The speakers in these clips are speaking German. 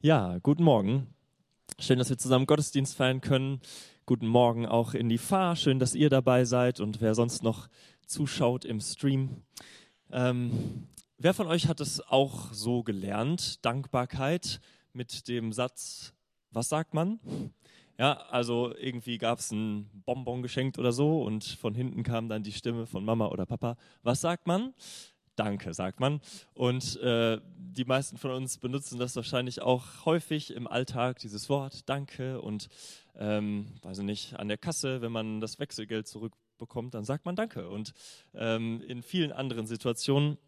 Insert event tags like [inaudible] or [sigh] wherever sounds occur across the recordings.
Ja, guten Morgen. Schön, dass wir zusammen Gottesdienst feiern können. Guten Morgen auch in die Fahr. Schön, dass ihr dabei seid und wer sonst noch zuschaut im Stream. Ähm, wer von euch hat es auch so gelernt? Dankbarkeit mit dem Satz, was sagt man? Ja, also irgendwie gab es ein Bonbon geschenkt oder so und von hinten kam dann die Stimme von Mama oder Papa. Was sagt man? Danke, sagt man. Und äh, die meisten von uns benutzen das wahrscheinlich auch häufig im Alltag, dieses Wort Danke. Und, ähm, weiß ich nicht, an der Kasse, wenn man das Wechselgeld zurückbekommt, dann sagt man Danke. Und ähm, in vielen anderen Situationen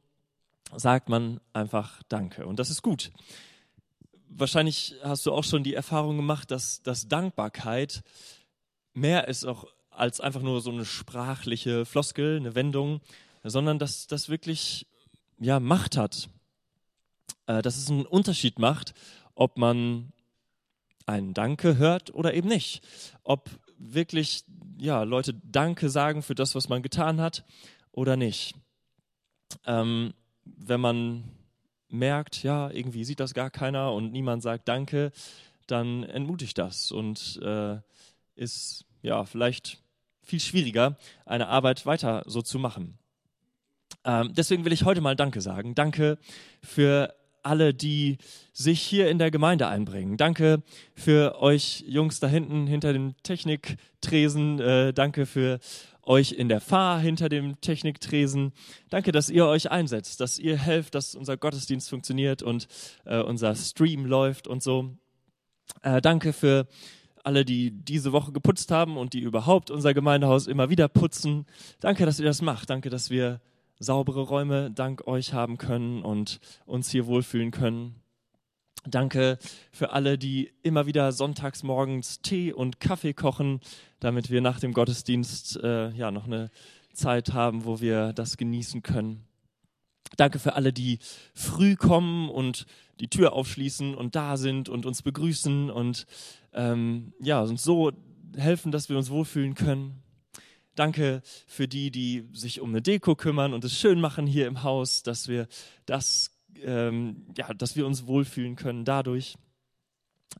sagt man einfach Danke. Und das ist gut. Wahrscheinlich hast du auch schon die Erfahrung gemacht, dass, dass Dankbarkeit mehr ist auch als einfach nur so eine sprachliche Floskel, eine Wendung, sondern dass das wirklich ja, Macht hat. Äh, dass es einen Unterschied macht, ob man ein Danke hört oder eben nicht. Ob wirklich ja, Leute Danke sagen für das, was man getan hat oder nicht. Ähm, wenn man merkt, ja, irgendwie sieht das gar keiner und niemand sagt Danke, dann entmutigt das und äh, ist ja vielleicht viel schwieriger, eine Arbeit weiter so zu machen. Ähm, deswegen will ich heute mal Danke sagen. Danke für alle, die sich hier in der Gemeinde einbringen. Danke für euch Jungs da hinten hinter dem Techniktresen. Äh, danke für euch in der Fahr hinter dem Techniktresen. Danke, dass ihr euch einsetzt, dass ihr helft, dass unser Gottesdienst funktioniert und äh, unser Stream läuft und so. Äh, danke für alle, die diese Woche geputzt haben und die überhaupt unser Gemeindehaus immer wieder putzen. Danke, dass ihr das macht. Danke, dass wir saubere Räume dank euch haben können und uns hier wohlfühlen können. Danke für alle, die immer wieder sonntags morgens Tee und Kaffee kochen, damit wir nach dem Gottesdienst äh, ja noch eine Zeit haben, wo wir das genießen können. Danke für alle, die früh kommen und die Tür aufschließen und da sind und uns begrüßen und ähm, ja uns so helfen, dass wir uns wohlfühlen können. Danke für die, die sich um eine Deko kümmern und es schön machen hier im Haus, dass wir das, ähm, ja, dass wir uns wohlfühlen können dadurch.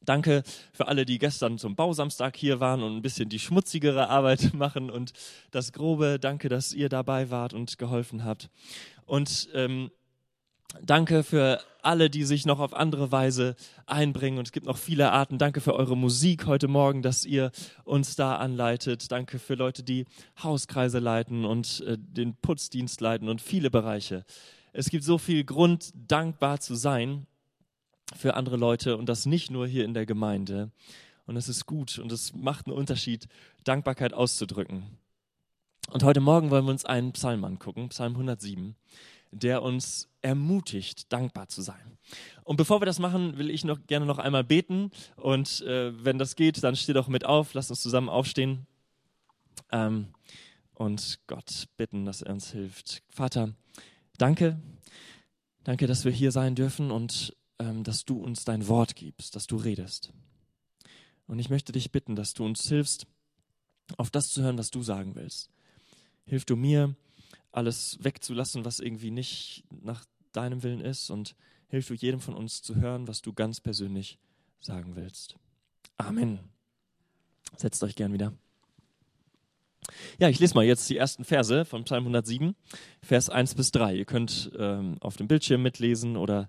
Danke für alle, die gestern zum Bausamstag hier waren und ein bisschen die schmutzigere Arbeit [laughs] machen und das Grobe. Danke, dass ihr dabei wart und geholfen habt. Und ähm, Danke für alle, die sich noch auf andere Weise einbringen. Und es gibt noch viele Arten. Danke für eure Musik heute Morgen, dass ihr uns da anleitet. Danke für Leute, die Hauskreise leiten und äh, den Putzdienst leiten und viele Bereiche. Es gibt so viel Grund, dankbar zu sein für andere Leute und das nicht nur hier in der Gemeinde. Und es ist gut und es macht einen Unterschied, Dankbarkeit auszudrücken. Und heute Morgen wollen wir uns einen Psalm angucken, Psalm 107 der uns ermutigt, dankbar zu sein. Und bevor wir das machen, will ich noch gerne noch einmal beten. Und äh, wenn das geht, dann steh doch mit auf, lass uns zusammen aufstehen ähm, und Gott bitten, dass er uns hilft. Vater, danke, danke, dass wir hier sein dürfen und ähm, dass du uns dein Wort gibst, dass du redest. Und ich möchte dich bitten, dass du uns hilfst, auf das zu hören, was du sagen willst. Hilf du mir, alles wegzulassen, was irgendwie nicht nach deinem Willen ist und hilf du jedem von uns zu hören, was du ganz persönlich sagen willst. Amen. Setzt euch gern wieder. Ja, ich lese mal jetzt die ersten Verse von Psalm 107, Vers 1 bis 3. Ihr könnt ähm, auf dem Bildschirm mitlesen oder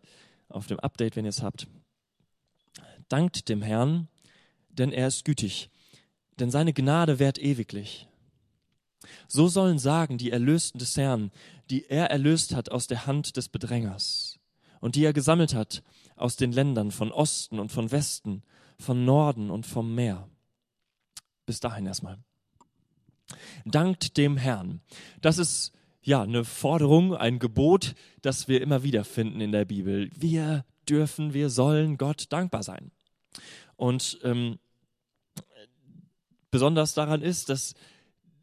auf dem Update, wenn ihr es habt. Dankt dem Herrn, denn er ist gütig, denn seine Gnade währt ewiglich. So sollen sagen die Erlösten des Herrn, die er erlöst hat aus der Hand des Bedrängers und die er gesammelt hat aus den Ländern von Osten und von Westen, von Norden und vom Meer. Bis dahin erstmal. Dankt dem Herrn. Das ist ja eine Forderung, ein Gebot, das wir immer wieder finden in der Bibel. Wir dürfen, wir sollen Gott dankbar sein. Und ähm, besonders daran ist, dass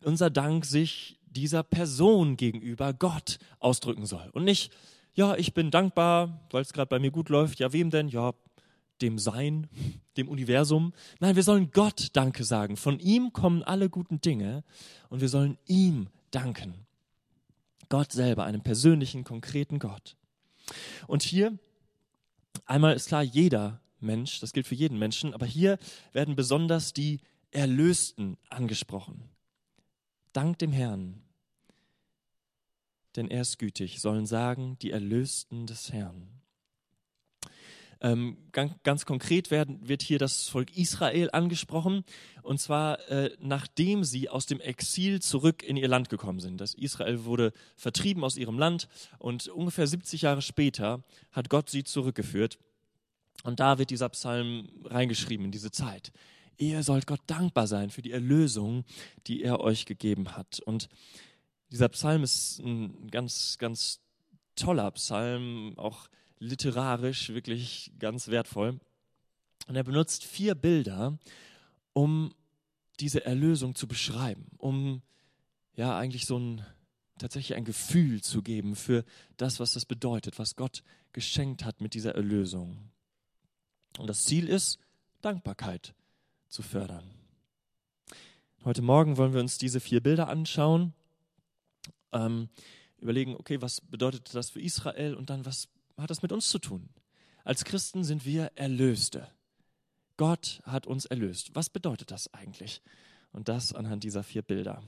unser Dank sich dieser Person gegenüber, Gott, ausdrücken soll. Und nicht, ja, ich bin dankbar, weil es gerade bei mir gut läuft. Ja, wem denn? Ja, dem Sein, dem Universum. Nein, wir sollen Gott Danke sagen. Von ihm kommen alle guten Dinge und wir sollen ihm danken. Gott selber, einem persönlichen, konkreten Gott. Und hier einmal ist klar, jeder Mensch, das gilt für jeden Menschen, aber hier werden besonders die Erlösten angesprochen. Dank dem Herrn, denn er ist gütig, sollen sagen die Erlösten des Herrn. Ähm, ganz, ganz, konkret werden, wird hier das Volk Israel angesprochen, und zwar äh, nachdem sie aus dem Exil zurück in ihr Land gekommen sind. Das Israel wurde vertrieben aus ihrem Land und ungefähr 70 Jahre später hat Gott sie zurückgeführt. Und da wird dieser Psalm reingeschrieben in diese Zeit. Ihr sollt Gott dankbar sein für die Erlösung, die er euch gegeben hat. Und dieser Psalm ist ein ganz, ganz toller Psalm, auch literarisch wirklich ganz wertvoll. Und er benutzt vier Bilder, um diese Erlösung zu beschreiben, um ja eigentlich so ein tatsächlich ein Gefühl zu geben für das, was das bedeutet, was Gott geschenkt hat mit dieser Erlösung. Und das Ziel ist, Dankbarkeit zu fördern. Heute Morgen wollen wir uns diese vier Bilder anschauen, ähm, überlegen, okay, was bedeutet das für Israel und dann, was hat das mit uns zu tun? Als Christen sind wir Erlöste. Gott hat uns erlöst. Was bedeutet das eigentlich? Und das anhand dieser vier Bilder.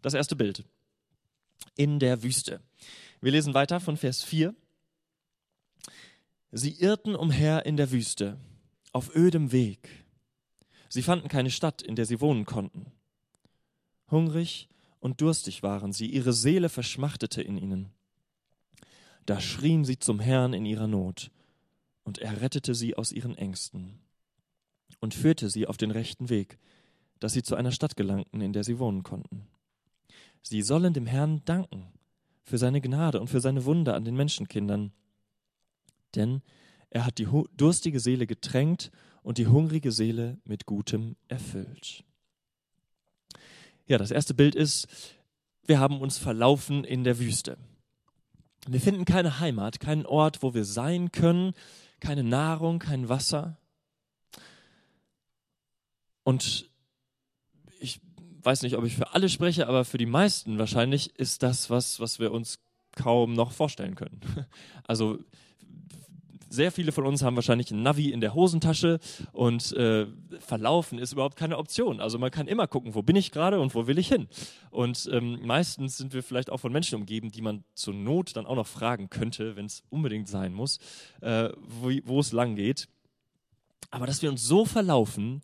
Das erste Bild. In der Wüste. Wir lesen weiter von Vers 4. Sie irrten umher in der Wüste, auf ödem Weg. Sie fanden keine Stadt, in der sie wohnen konnten. Hungrig und durstig waren sie, ihre Seele verschmachtete in ihnen. Da schrien sie zum Herrn in ihrer Not, und er rettete sie aus ihren Ängsten und führte sie auf den rechten Weg, dass sie zu einer Stadt gelangten, in der sie wohnen konnten. Sie sollen dem Herrn danken für seine Gnade und für seine Wunder an den Menschenkindern, denn er hat die durstige Seele getränkt und die hungrige Seele mit Gutem erfüllt. Ja, das erste Bild ist, wir haben uns verlaufen in der Wüste. Wir finden keine Heimat, keinen Ort, wo wir sein können, keine Nahrung, kein Wasser. Und ich weiß nicht, ob ich für alle spreche, aber für die meisten wahrscheinlich ist das was, was wir uns kaum noch vorstellen können. [laughs] Also sehr viele von uns haben wahrscheinlich ein Navi in der Hosentasche und äh, verlaufen ist überhaupt keine Option. Also man kann immer gucken, wo bin ich gerade und wo will ich hin. Und ähm, meistens sind wir vielleicht auch von Menschen umgeben, die man zur Not dann auch noch fragen könnte, wenn es unbedingt sein muss, äh, wo, es lang geht. Aber dass wir uns so verlaufen,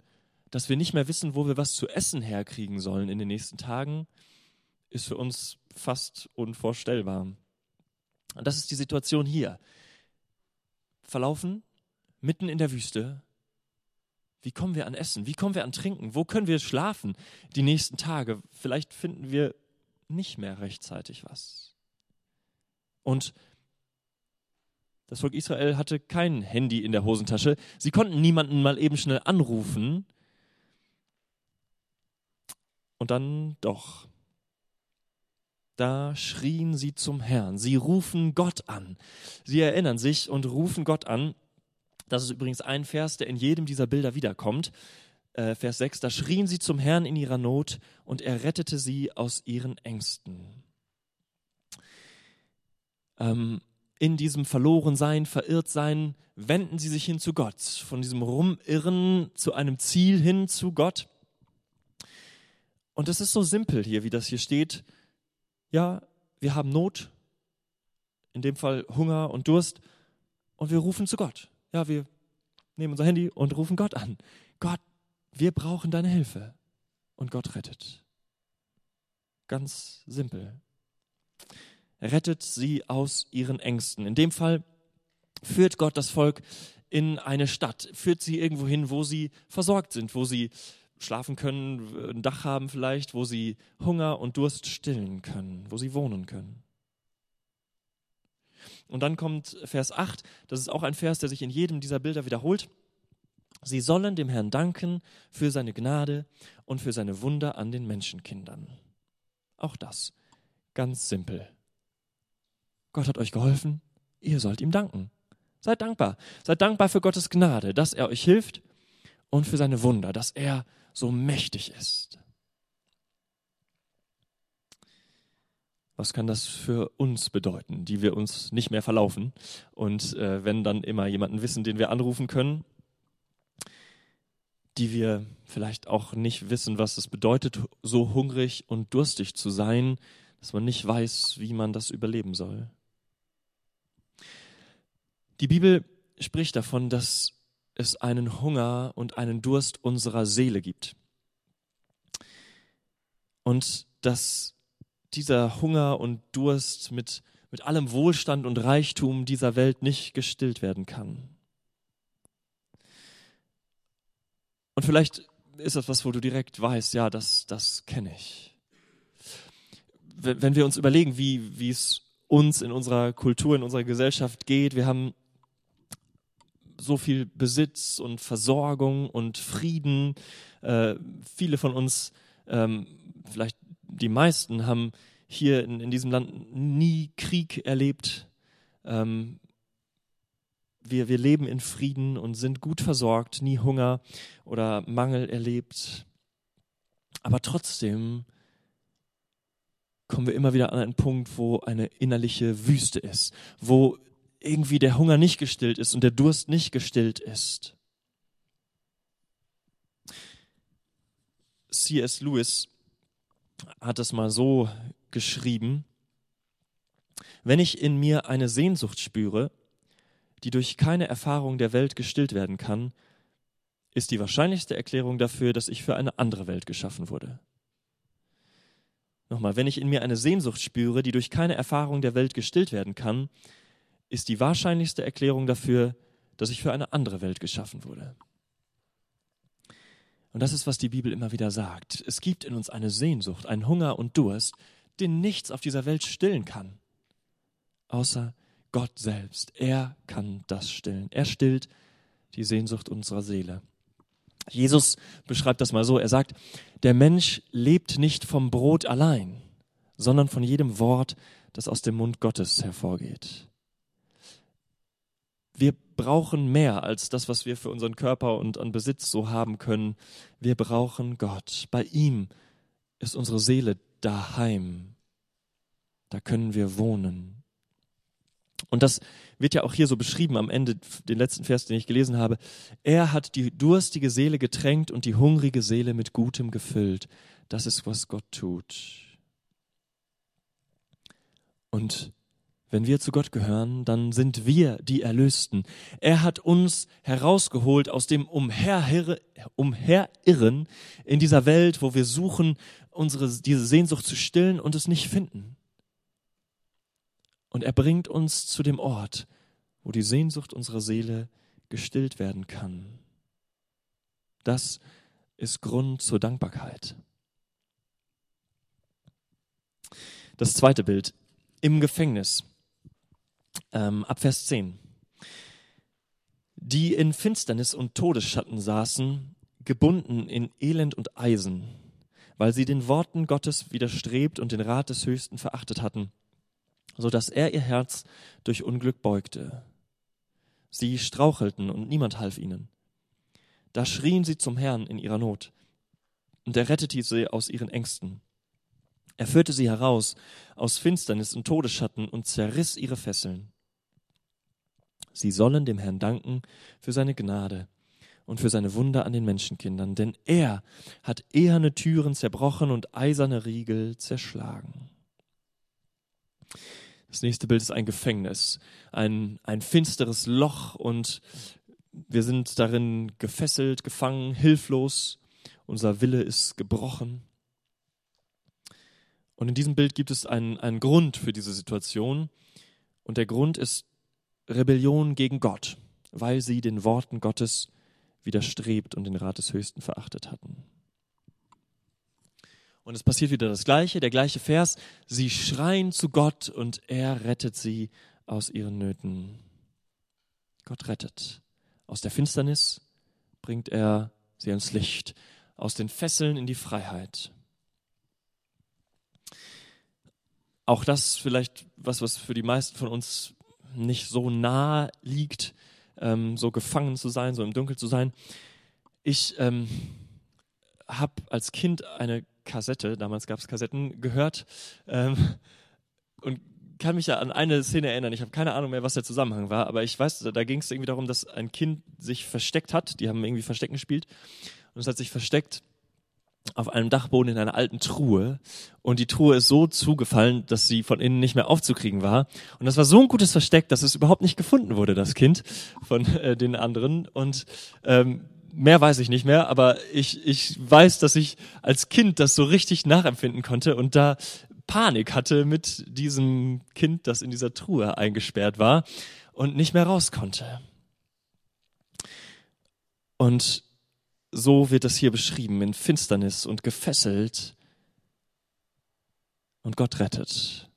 dass wir nicht mehr wissen, wo wir was zu essen herkriegen sollen in den nächsten Tagen, ist für uns fast unvorstellbar. Und das ist die Situation hier verlaufen, mitten in der Wüste. Wie kommen wir an Essen? Wie kommen wir an Trinken? Wo können wir schlafen die nächsten Tage? Vielleicht finden wir nicht mehr rechtzeitig was. Und das Volk Israel hatte kein Handy in der Hosentasche. Sie konnten niemanden mal eben schnell anrufen. Und dann doch. Da schrien sie zum Herrn. Sie rufen Gott an. Sie erinnern sich und rufen Gott an. Das ist übrigens ein Vers, der in jedem dieser Bilder wiederkommt. Äh, Vers 6, da schrien sie zum Herrn in ihrer Not und er rettete sie aus ihren Ängsten. Ähm, in diesem Verlorensein, Verirrtsein, wenden sie sich hin zu Gott. Von diesem Rumirren zu einem Ziel hin zu Gott. Und es ist so simpel hier, wie das hier steht ja, wir haben Not, in dem Fall Hunger und Durst, und wir rufen zu Gott. Ja, wir nehmen unser Handy und rufen Gott an. Gott, wir brauchen deine Hilfe. Und Gott rettet. Ganz simpel. Rettet sie aus ihren Ängsten. In dem Fall führt Gott das Volk in eine Stadt, führt sie irgendwo hin, wo sie versorgt sind, wo sie schlafen können, ein Dach haben vielleicht, wo sie Hunger und Durst stillen können, wo sie wohnen können. Und dann kommt Vers 8, das ist auch ein Vers, der sich in jedem dieser Bilder wiederholt. Sie sollen dem Herrn danken für seine Gnade und für seine Wunder an den Menschenkindern. Auch das, ganz simpel. Gott hat euch geholfen, ihr sollt ihm danken. Seid dankbar. Seid dankbar für Gottes Gnade, dass er euch hilft und für seine Wunder, dass er so mächtig ist. Was kann das für uns bedeuten, die wir uns nicht mehr verlaufen und äh, wenn dann immer jemanden wissen, den wir anrufen können, die wir vielleicht auch nicht wissen, was es bedeutet, so hungrig und durstig zu sein, dass man nicht weiß, wie man das überleben soll. Die Bibel spricht davon, dass es einen Hunger und einen Durst unserer Seele gibt. Und dass dieser Hunger und Durst mit, mit allem Wohlstand und Reichtum dieser Welt nicht gestillt werden kann. Und vielleicht ist das was, wo du direkt weißt, ja, das, das kenne ich. Wenn wir uns überlegen, wie, wie es uns in unserer Kultur, in unserer Gesellschaft geht, wir haben so viel Besitz und Versorgung und Frieden. Äh, viele von uns, ähm, vielleicht die meisten, haben hier in, in diesem Land nie Krieg erlebt. Ähm, wir, wir leben in Frieden und sind gut versorgt, nie Hunger oder Mangel erlebt. Aber trotzdem kommen wir immer wieder an einen Punkt, wo eine innerliche Wüste ist, wo irgendwie der Hunger nicht gestillt ist und der Durst nicht gestillt ist. C.S. Lewis hat es mal so geschrieben, wenn ich in mir eine Sehnsucht spüre, die durch keine Erfahrung der Welt gestillt werden kann, ist die wahrscheinlichste Erklärung dafür, dass ich für eine andere Welt geschaffen wurde. Nochmal, wenn ich in mir eine Sehnsucht spüre, die durch keine Erfahrung der Welt gestillt werden kann, ist die wahrscheinlichste Erklärung dafür, dass ich für eine andere Welt geschaffen wurde. Und das ist, was die Bibel immer wieder sagt. Es gibt in uns eine Sehnsucht, einen Hunger und Durst, den nichts auf dieser Welt stillen kann, außer Gott selbst. Er kann das stillen. Er stillt die Sehnsucht unserer Seele. Jesus beschreibt das mal so. Er sagt, der Mensch lebt nicht vom Brot allein, sondern von jedem Wort, das aus dem Mund Gottes hervorgeht. Brauchen mehr als das, was wir für unseren Körper und an Besitz so haben können. Wir brauchen Gott. Bei ihm ist unsere Seele daheim. Da können wir wohnen. Und das wird ja auch hier so beschrieben am Ende, den letzten Vers, den ich gelesen habe. Er hat die durstige Seele getränkt und die hungrige Seele mit Gutem gefüllt. Das ist, was Gott tut. Und wenn wir zu Gott gehören, dann sind wir die Erlösten. Er hat uns herausgeholt aus dem Umherirren in dieser Welt, wo wir suchen, unsere, diese Sehnsucht zu stillen und es nicht finden. Und er bringt uns zu dem Ort, wo die Sehnsucht unserer Seele gestillt werden kann. Das ist Grund zur Dankbarkeit. Das zweite Bild im Gefängnis, ähm, ab Vers 10. Die in Finsternis und Todesschatten saßen, gebunden in Elend und Eisen, weil sie den Worten Gottes widerstrebt und den Rat des Höchsten verachtet hatten so dass er ihr Herz durch Unglück beugte. Sie strauchelten und niemand half ihnen. Da schrien sie zum Herrn in ihrer Not, und er rettete sie aus ihren Ängsten. Er führte sie heraus aus Finsternis und Todesschatten und zerriss ihre Fesseln. Sie sollen dem Herrn danken für seine Gnade und für seine Wunder an den Menschenkindern, denn er hat eherne Türen zerbrochen und eiserne Riegel zerschlagen. Das nächste Bild ist ein Gefängnis, ein, ein finsteres Loch und wir sind darin gefesselt, gefangen, hilflos. Unser Wille ist gebrochen. Und in diesem Bild gibt es einen, einen Grund für diese Situation. Und der Grund ist Rebellion gegen Gott, weil sie den Worten Gottes widerstrebt und den Rat des Höchsten verachtet hatten. Und es passiert wieder das Gleiche, der gleiche Vers. Sie schreien zu Gott und er rettet sie aus ihren Nöten. Gott rettet. Aus der Finsternis bringt er sie ans Licht, aus den Fesseln in die Freiheit. Auch das vielleicht was, was für die meisten von uns nicht so nah liegt, ähm, so gefangen zu sein, so im Dunkel zu sein. Ich ähm, habe als Kind eine Kassette, damals gab es Kassetten, gehört ähm, und kann mich ja an eine Szene erinnern. Ich habe keine Ahnung mehr, was der Zusammenhang war, aber ich weiß, da ging es irgendwie darum, dass ein Kind sich versteckt hat. Die haben irgendwie Verstecken gespielt. und es hat sich versteckt auf einem Dachboden in einer alten Truhe und die Truhe ist so zugefallen, dass sie von innen nicht mehr aufzukriegen war. Und das war so ein gutes Versteck, dass es überhaupt nicht gefunden wurde, das Kind von äh, den anderen. Und ähm, mehr weiß ich nicht mehr, aber ich, ich weiß, dass ich als Kind das so richtig nachempfinden konnte und da Panik hatte mit diesem Kind, das in dieser Truhe eingesperrt war und nicht mehr raus konnte. Und so wird das hier beschrieben, in Finsternis und gefesselt. Und Gott rettet.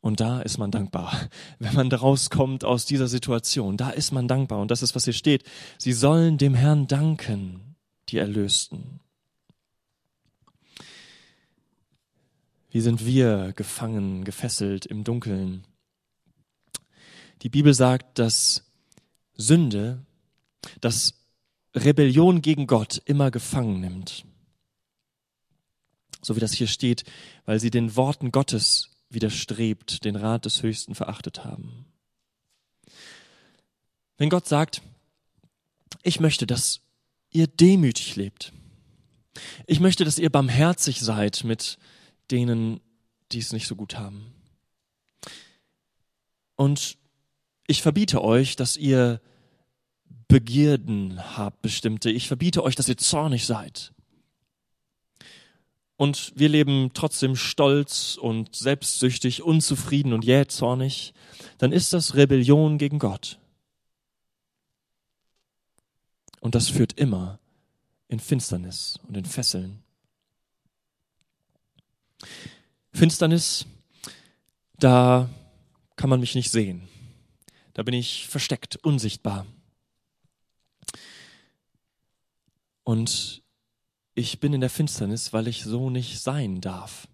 Und da ist man dankbar, [laughs] wenn man rauskommt aus dieser Situation. Da ist man dankbar. Und das ist, was hier steht. Sie sollen dem Herrn danken, die Erlösten. Wie sind wir gefangen, gefesselt im Dunkeln? Die Bibel sagt, dass Sünde, dass Rebellion gegen Gott immer gefangen nimmt. So wie das hier steht, weil sie den Worten Gottes widerstrebt, den Rat des Höchsten verachtet haben. Wenn Gott sagt, ich möchte, dass ihr demütig lebt. Ich möchte, dass ihr barmherzig seid mit denen, die es nicht so gut haben. Und ich verbiete euch, dass ihr Begierden habt, bestimmte. Ich verbiete euch, dass ihr zornig seid. Und wir leben trotzdem stolz und selbstsüchtig, unzufrieden und jähzornig, dann ist das Rebellion gegen Gott. Und das führt immer in Finsternis und in Fesseln. Finsternis, da kann man mich nicht sehen. Da bin ich versteckt, unsichtbar. Und ich bin in der Finsternis, weil ich so nicht sein darf.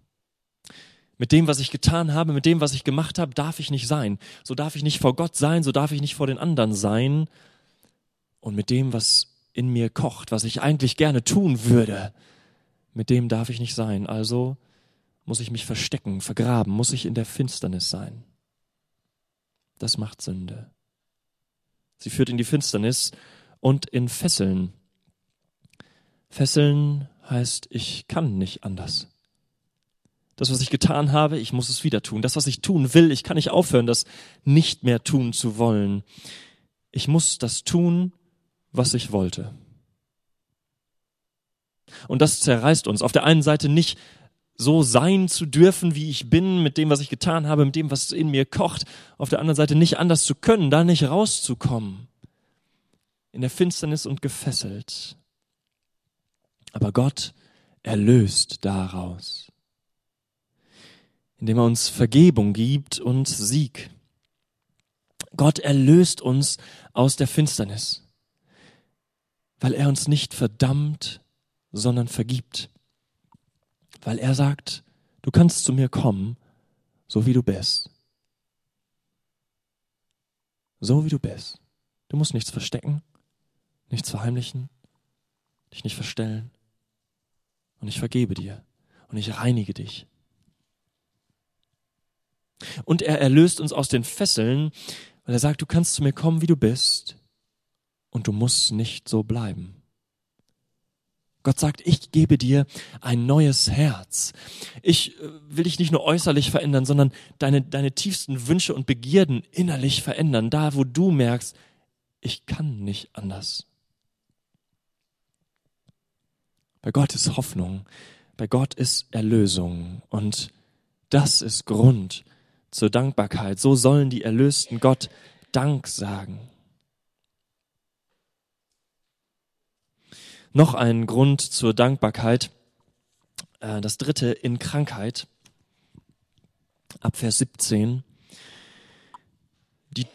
Mit dem, was ich getan habe, mit dem, was ich gemacht habe, darf ich nicht sein. So darf ich nicht vor Gott sein, so darf ich nicht vor den anderen sein. Und mit dem, was in mir kocht, was ich eigentlich gerne tun würde, mit dem darf ich nicht sein. Also muss ich mich verstecken, vergraben, muss ich in der Finsternis sein. Das macht Sünde. Sie führt in die Finsternis und in Fesseln. Fesseln heißt, ich kann nicht anders. Das, was ich getan habe, ich muss es wieder tun. Das, was ich tun will, ich kann nicht aufhören, das nicht mehr tun zu wollen. Ich muss das tun, was ich wollte. Und das zerreißt uns. Auf der einen Seite nicht so sein zu dürfen, wie ich bin, mit dem, was ich getan habe, mit dem, was in mir kocht. Auf der anderen Seite nicht anders zu können, da nicht rauszukommen. In der Finsternis und gefesselt. Aber Gott erlöst daraus, indem er uns Vergebung gibt und Sieg. Gott erlöst uns aus der Finsternis, weil er uns nicht verdammt, sondern vergibt. Weil er sagt, du kannst zu mir kommen, so wie du bist. So wie du bist. Du musst nichts verstecken, nichts verheimlichen, dich nicht verstellen und ich vergebe dir und ich reinige dich. Und er erlöst uns aus den Fesseln, weil er sagt, du kannst zu mir kommen, wie du bist und du musst nicht so bleiben. Gott sagt, ich gebe dir ein neues Herz. Ich äh, will dich nicht nur äußerlich verändern, sondern deine, deine tiefsten Wünsche und Begierden innerlich verändern. Da, wo du merkst, ich kann nicht anders. Bei Gott ist Hoffnung, bei Gott ist Erlösung und das ist Grund zur Dankbarkeit. So sollen die Erlösten Gott Dank sagen. Noch ein Grund zur Dankbarkeit, äh, das dritte in Krankheit, ab Vers 17. Die,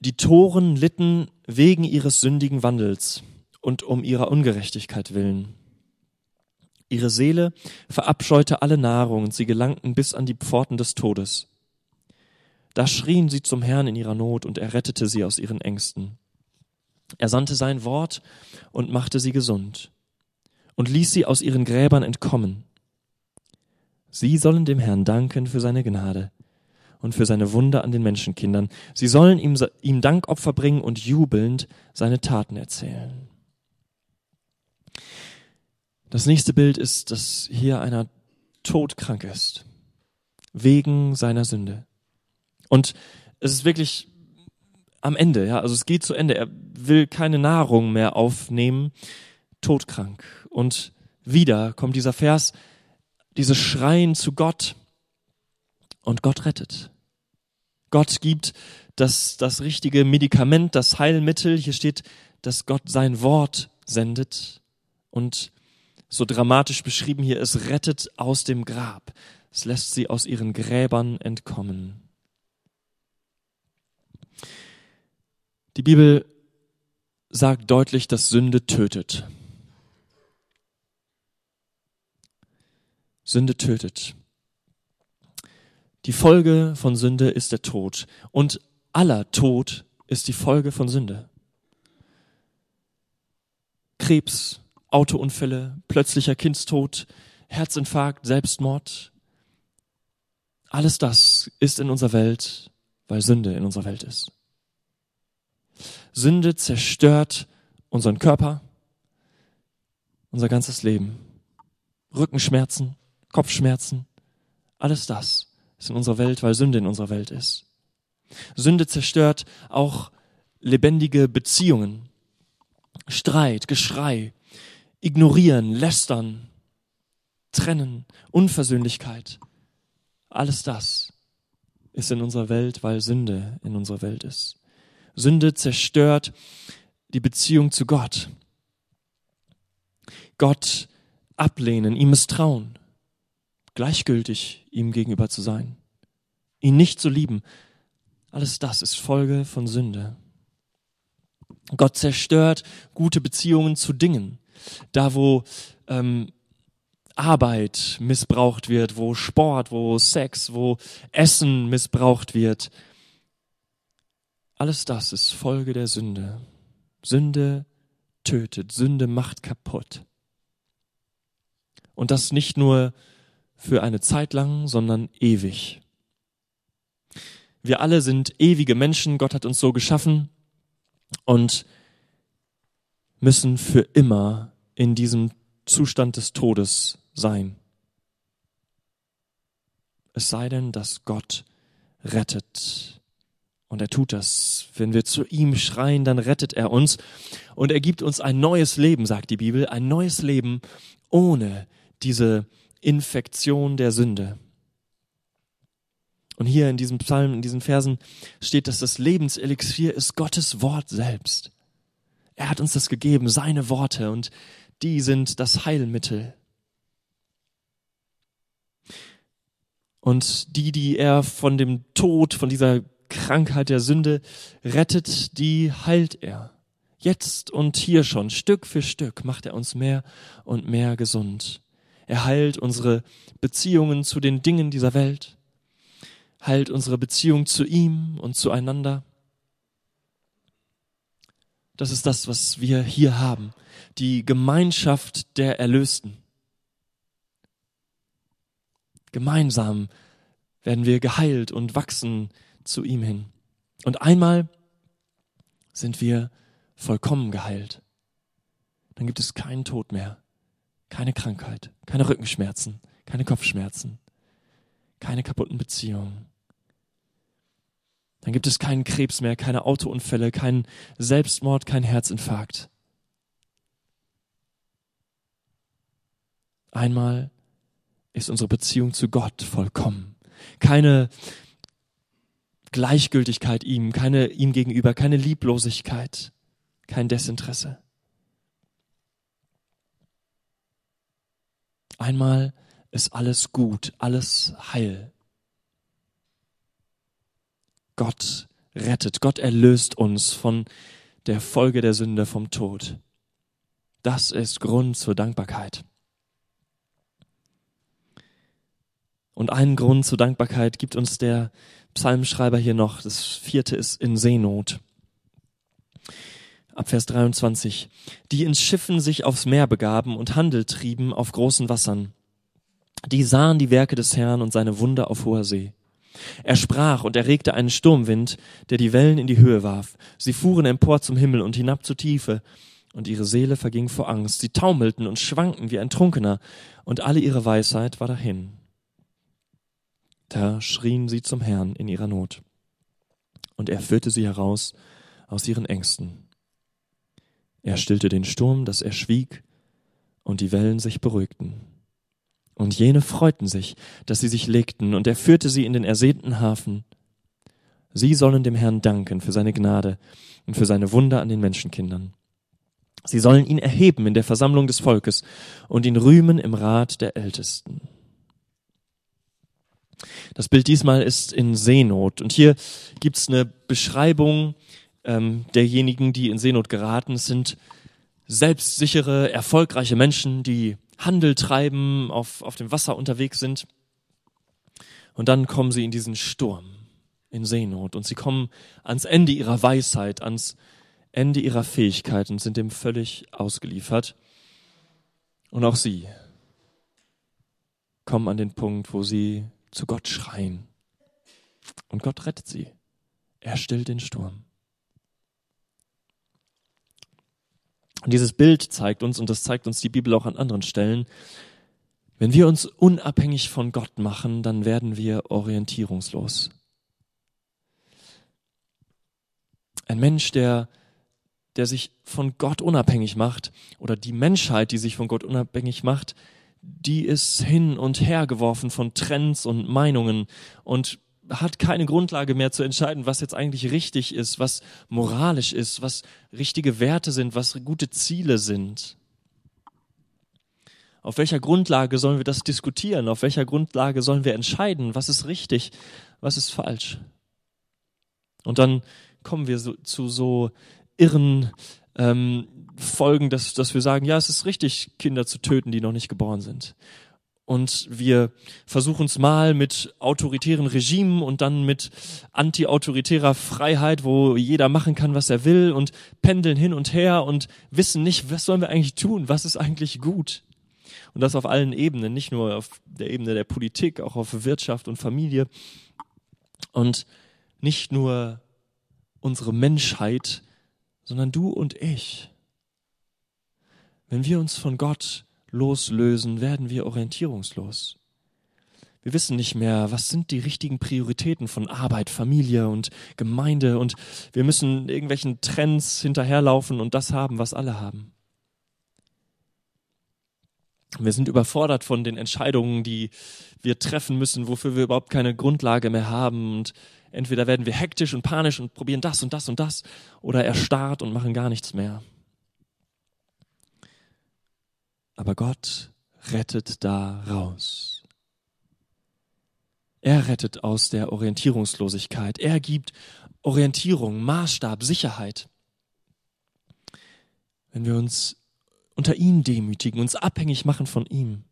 die Toren litten wegen ihres sündigen Wandels und um ihrer Ungerechtigkeit willen. Ihre Seele verabscheute alle Nahrung und sie gelangten bis an die Pforten des Todes. Da schrien sie zum Herrn in ihrer Not und er rettete sie aus ihren Ängsten. Er sandte sein Wort und machte sie gesund und ließ sie aus ihren Gräbern entkommen. Sie sollen dem Herrn danken für seine Gnade und für seine Wunder an den Menschenkindern. Sie sollen ihm, ihm Dankopfer bringen und jubelnd seine Taten erzählen. Das nächste Bild ist, dass hier einer todkrank ist, wegen seiner Sünde. Und es ist wirklich am Ende, ja, also es geht zu Ende. Er will keine Nahrung mehr aufnehmen, todkrank. Und wieder kommt dieser Vers, dieses Schreien zu Gott und Gott rettet. Gott gibt das, das richtige Medikament, das Heilmittel. Hier steht, dass Gott sein Wort sendet und so dramatisch beschrieben hier, es rettet aus dem Grab. Es lässt sie aus ihren Gräbern entkommen. Die Bibel sagt deutlich, dass Sünde tötet. Sünde tötet. Die Folge von Sünde ist der Tod. Und aller Tod ist die Folge von Sünde. Krebs, Autounfälle, plötzlicher Kindstod, Herzinfarkt, Selbstmord. Alles das ist in unserer Welt, weil Sünde in unserer Welt ist. Sünde zerstört unseren Körper, unser ganzes Leben. Rückenschmerzen, Kopfschmerzen, alles das ist in unserer Welt, weil Sünde in unserer Welt ist. Sünde zerstört auch lebendige Beziehungen. Streit, Geschrei, Ignorieren, Lästern, Trennen, Unversöhnlichkeit. Alles das ist in unserer Welt, weil Sünde in unserer Welt ist. Sünde zerstört die Beziehung zu Gott. Gott ablehnen, ihm misstrauen, gleichgültig ihm gegenüber zu sein, ihn nicht zu lieben. Alles das ist Folge von Sünde. Gott zerstört gute Beziehungen zu Dingen. Da, wo ähm, Arbeit missbraucht wird, wo Sport, wo Sex, wo Essen missbraucht wird. Alles das ist Folge der Sünde. Sünde tötet, Sünde macht kaputt. Und das nicht nur für eine Zeit lang, sondern ewig. Wir alle sind ewige Menschen, Gott hat uns so geschaffen und müssen für immer in diesem Zustand des Todes sein. Es sei denn, dass Gott rettet. Und er tut das. Wenn wir zu ihm schreien, dann rettet er uns. Und er gibt uns ein neues Leben, sagt die Bibel, ein neues Leben ohne diese Infektion der Sünde. Und hier in diesem Psalm, in diesen Versen steht, dass das Lebenselixier ist Gottes Wort selbst. Er hat uns das gegeben, seine Worte, und die sind das Heilmittel. Und die, die er von dem Tod, von dieser Krankheit der Sünde rettet, die heilt er. Jetzt und hier schon, Stück für Stück macht er uns mehr und mehr gesund. Er heilt unsere Beziehungen zu den Dingen dieser Welt, heilt unsere Beziehung zu ihm und zueinander. Das ist das, was wir hier haben. Die Gemeinschaft der Erlösten. Gemeinsam werden wir geheilt und wachsen zu ihm hin. Und einmal sind wir vollkommen geheilt. Dann gibt es keinen Tod mehr, keine Krankheit, keine Rückenschmerzen, keine Kopfschmerzen, keine kaputten Beziehungen, dann gibt es keinen Krebs mehr, keine Autounfälle, keinen Selbstmord, keinen Herzinfarkt. Einmal ist unsere Beziehung zu Gott vollkommen. Keine Gleichgültigkeit ihm, keine ihm gegenüber, keine Lieblosigkeit, kein Desinteresse. Einmal ist alles gut, alles heil. Gott rettet, Gott erlöst uns von der Folge der Sünde vom Tod. Das ist Grund zur Dankbarkeit. Und einen Grund zur Dankbarkeit gibt uns der Psalmschreiber hier noch. Das vierte ist in Seenot. Ab Vers 23. Die in Schiffen sich aufs Meer begaben und Handel trieben auf großen Wassern. Die sahen die Werke des Herrn und seine Wunder auf hoher See. Er sprach und erregte einen Sturmwind, der die Wellen in die Höhe warf. Sie fuhren empor zum Himmel und hinab zur Tiefe. und ihre Seele verging vor Angst. Sie taumelten und schwankten wie ein Trunkener, und alle ihre Weisheit war dahin. Da schrien sie zum Herrn in ihrer Not, und er führte sie heraus aus ihren Ängsten. Er stillte den Sturm, dass er schwieg, und die Wellen sich beruhigten. Und jene freuten sich, dass sie sich legten, und er führte sie in den ersehnten Hafen. Sie sollen dem Herrn danken für seine Gnade und für seine Wunder an den Menschenkindern. Sie sollen ihn erheben in der Versammlung des Volkes und ihn rühmen im Rat der Ältesten. Das Bild diesmal ist in Seenot. Und hier gibt's eine Beschreibung ähm, derjenigen, die in Seenot geraten. Es sind selbstsichere, erfolgreiche Menschen, die Handel treiben, auf, auf dem Wasser unterwegs sind. Und dann kommen sie in diesen Sturm, in Seenot. Und sie kommen ans Ende ihrer Weisheit, ans Ende ihrer Fähigkeit und sind dem völlig ausgeliefert. Und auch sie kommen an den Punkt, wo sie zu Gott schreien. Und Gott rettet sie. Er stillt den Sturm. Und dieses Bild zeigt uns, und das zeigt uns die Bibel auch an anderen Stellen, wenn wir uns unabhängig von Gott machen, dann werden wir orientierungslos. Ein Mensch, der der sich von Gott unabhängig macht oder die Menschheit, die sich von Gott unabhängig macht, die ist hin und her geworfen von Trends und Meinungen und hat keine Grundlage mehr zu entscheiden, was jetzt eigentlich richtig ist, was moralisch ist, was richtige Werte sind, was gute Ziele sind. Auf welcher Grundlage sollen wir das diskutieren? Auf welcher Grundlage sollen wir entscheiden, was ist richtig, was ist falsch? Und dann kommen wir so, zu so irren ähm, Folgen, dass, dass wir sagen, ja, es ist richtig, Kinder zu töten, die noch nicht geboren sind. Und wir versuchen es mal mit autoritären Regimen und dann mit anti-autoritärer Freiheit, wo jeder machen kann, was er will und pendeln hin und her und wissen nicht, was sollen wir eigentlich tun, was ist eigentlich gut. Und das auf allen Ebenen, nicht nur auf der Ebene der Politik, auch auf Wirtschaft und Familie. Und nicht nur unsere Menschheit sondern du und ich. Wenn wir uns von Gott loslösen, werden wir orientierungslos. Wir wissen nicht mehr, was sind die richtigen Prioritäten von Arbeit, Familie und Gemeinde und wir müssen irgendwelchen Trends hinterherlaufen und das haben, was alle haben. Wir sind überfordert von den Entscheidungen, die wir treffen müssen, wofür wir überhaupt keine Grundlage mehr haben und Entweder werden wir hektisch und panisch und probieren das und das und das oder erstarrt und machen gar nichts mehr. Aber Gott rettet da raus. Er rettet aus der Orientierungslosigkeit. Er gibt Orientierung, Maßstab, Sicherheit. Wenn wir uns unter ihn demütigen, uns abhängig machen von ihm,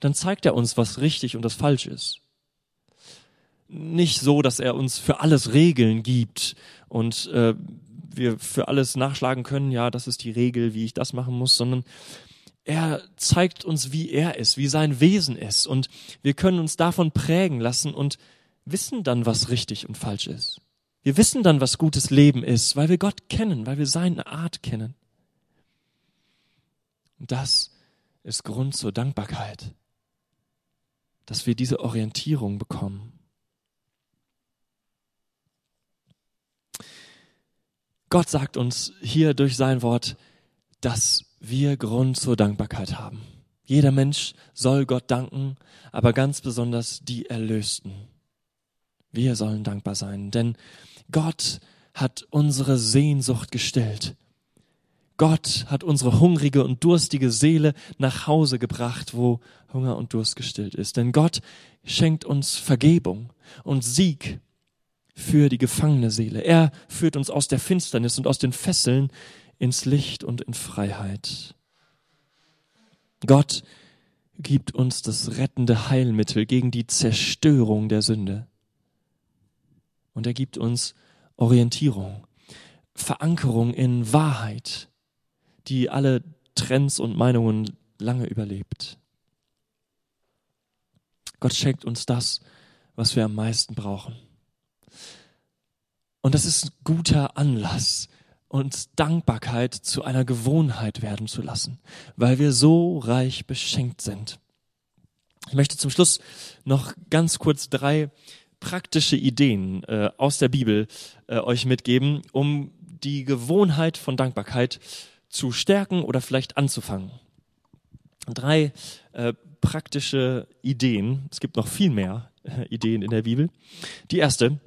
dann zeigt er uns, was richtig und das falsch ist nicht so, dass er uns für alles Regeln gibt und äh, wir für alles nachschlagen können, ja, das ist die Regel, wie ich das machen muss, sondern er zeigt uns, wie er ist, wie sein Wesen ist und wir können uns davon prägen lassen und wissen dann, was richtig und falsch ist. Wir wissen dann, was gutes Leben ist, weil wir Gott kennen, weil wir seine Art kennen. Und das ist Grund zur Dankbarkeit, dass wir diese Orientierung bekommen. Gott sagt uns hier durch sein Wort, dass wir Grund zur Dankbarkeit haben. Jeder Mensch soll Gott danken, aber ganz besonders die Erlösten. Wir sollen dankbar sein, denn Gott hat unsere Sehnsucht gestillt. Gott hat unsere hungrige und durstige Seele nach Hause gebracht, wo Hunger und Durst gestillt ist. Denn Gott schenkt uns Vergebung und Sieg für die gefangene Seele. Er führt uns aus der Finsternis und aus den Fesseln ins Licht und in Freiheit. Gott gibt uns das rettende Heilmittel gegen die Zerstörung der Sünde. Und er gibt uns Orientierung, Verankerung in Wahrheit, die alle Trends und Meinungen lange überlebt. Gott schenkt uns das, was wir am meisten brauchen. Und das ist ein guter Anlass, und Dankbarkeit zu einer Gewohnheit werden zu lassen, weil wir so reich beschenkt sind. Ich möchte zum Schluss noch ganz kurz drei praktische Ideen äh, aus der Bibel äh, euch mitgeben, um die Gewohnheit von Dankbarkeit zu stärken oder vielleicht anzufangen. Drei äh, praktische Ideen. Es gibt noch viel mehr äh, Ideen in der Bibel. Die erste,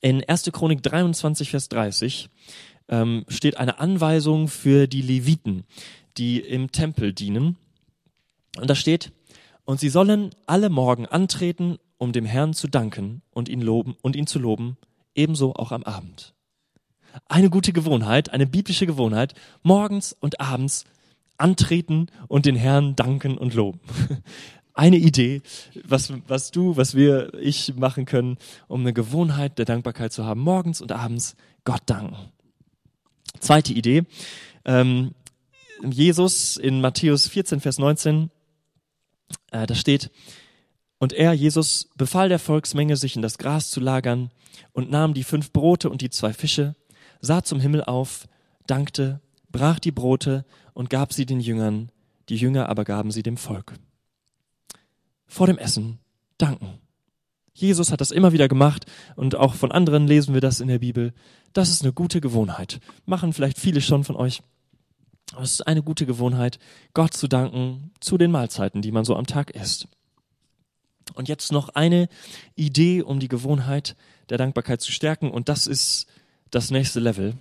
in 1. Chronik 23, Vers 30 ähm, steht eine Anweisung für die Leviten, die im Tempel dienen. Und da steht, und sie sollen alle Morgen antreten, um dem Herrn zu danken und ihn loben und ihn zu loben, ebenso auch am Abend. Eine gute Gewohnheit, eine biblische Gewohnheit, morgens und abends antreten und den Herrn danken und loben. [laughs] Eine Idee, was, was du, was wir, ich machen können, um eine Gewohnheit der Dankbarkeit zu haben, morgens und abends Gott danken. Zweite Idee, ähm, Jesus in Matthäus 14, Vers 19 äh, da steht, und er, Jesus, befahl der Volksmenge, sich in das Gras zu lagern und nahm die fünf Brote und die zwei Fische, sah zum Himmel auf, dankte, brach die Brote und gab sie den Jüngern, die Jünger aber gaben sie dem Volk. Vor dem Essen danken. Jesus hat das immer wieder gemacht und auch von anderen lesen wir das in der Bibel. Das ist eine gute Gewohnheit. Machen vielleicht viele schon von euch. Es ist eine gute Gewohnheit, Gott zu danken zu den Mahlzeiten, die man so am Tag isst. Und jetzt noch eine Idee, um die Gewohnheit der Dankbarkeit zu stärken. Und das ist das nächste Level.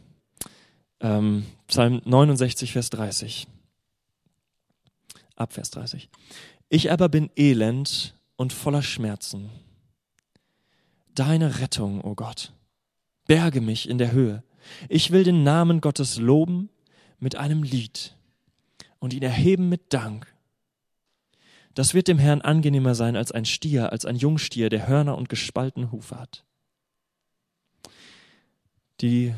Ähm, Psalm 69, Vers 30. Ab Vers 30. Ich aber bin elend und voller Schmerzen. Deine Rettung, o oh Gott, berge mich in der Höhe. Ich will den Namen Gottes loben mit einem Lied und ihn erheben mit Dank. Das wird dem Herrn angenehmer sein als ein Stier, als ein Jungstier, der Hörner und gespaltene Hufe hat. Die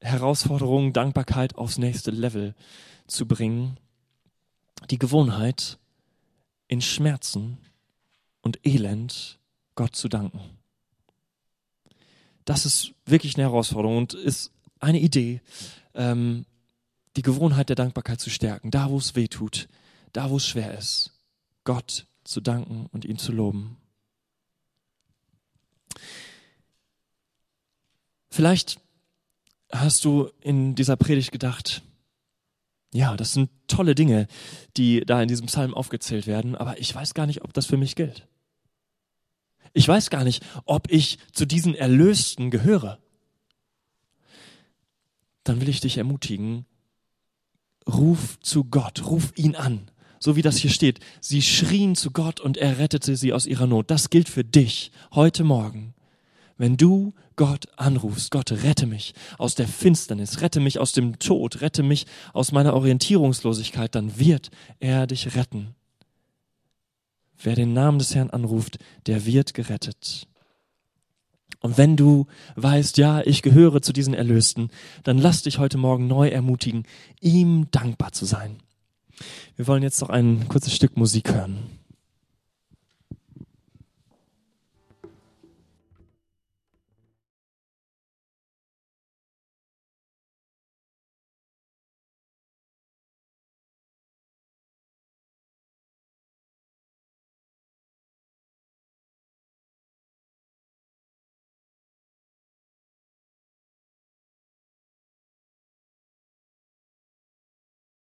Herausforderung, Dankbarkeit aufs nächste Level zu bringen, die Gewohnheit, in Schmerzen und Elend Gott zu danken. Das ist wirklich eine Herausforderung und ist eine Idee, ähm, die Gewohnheit der Dankbarkeit zu stärken, da wo es weh tut, da wo es schwer ist, Gott zu danken und ihn zu loben. Vielleicht hast du in dieser Predigt gedacht, ja, das sind tolle Dinge, die da in diesem Psalm aufgezählt werden, aber ich weiß gar nicht, ob das für mich gilt. Ich weiß gar nicht, ob ich zu diesen Erlösten gehöre. Dann will ich dich ermutigen, ruf zu Gott, ruf ihn an. So wie das hier steht. Sie schrien zu Gott und er rettete sie aus ihrer Not. Das gilt für dich heute Morgen. Wenn du Gott anrufst, Gott rette mich aus der Finsternis, rette mich aus dem Tod, rette mich aus meiner Orientierungslosigkeit, dann wird er dich retten. Wer den Namen des Herrn anruft, der wird gerettet. Und wenn du weißt, ja, ich gehöre zu diesen Erlösten, dann lass dich heute Morgen neu ermutigen, ihm dankbar zu sein. Wir wollen jetzt noch ein kurzes Stück Musik hören.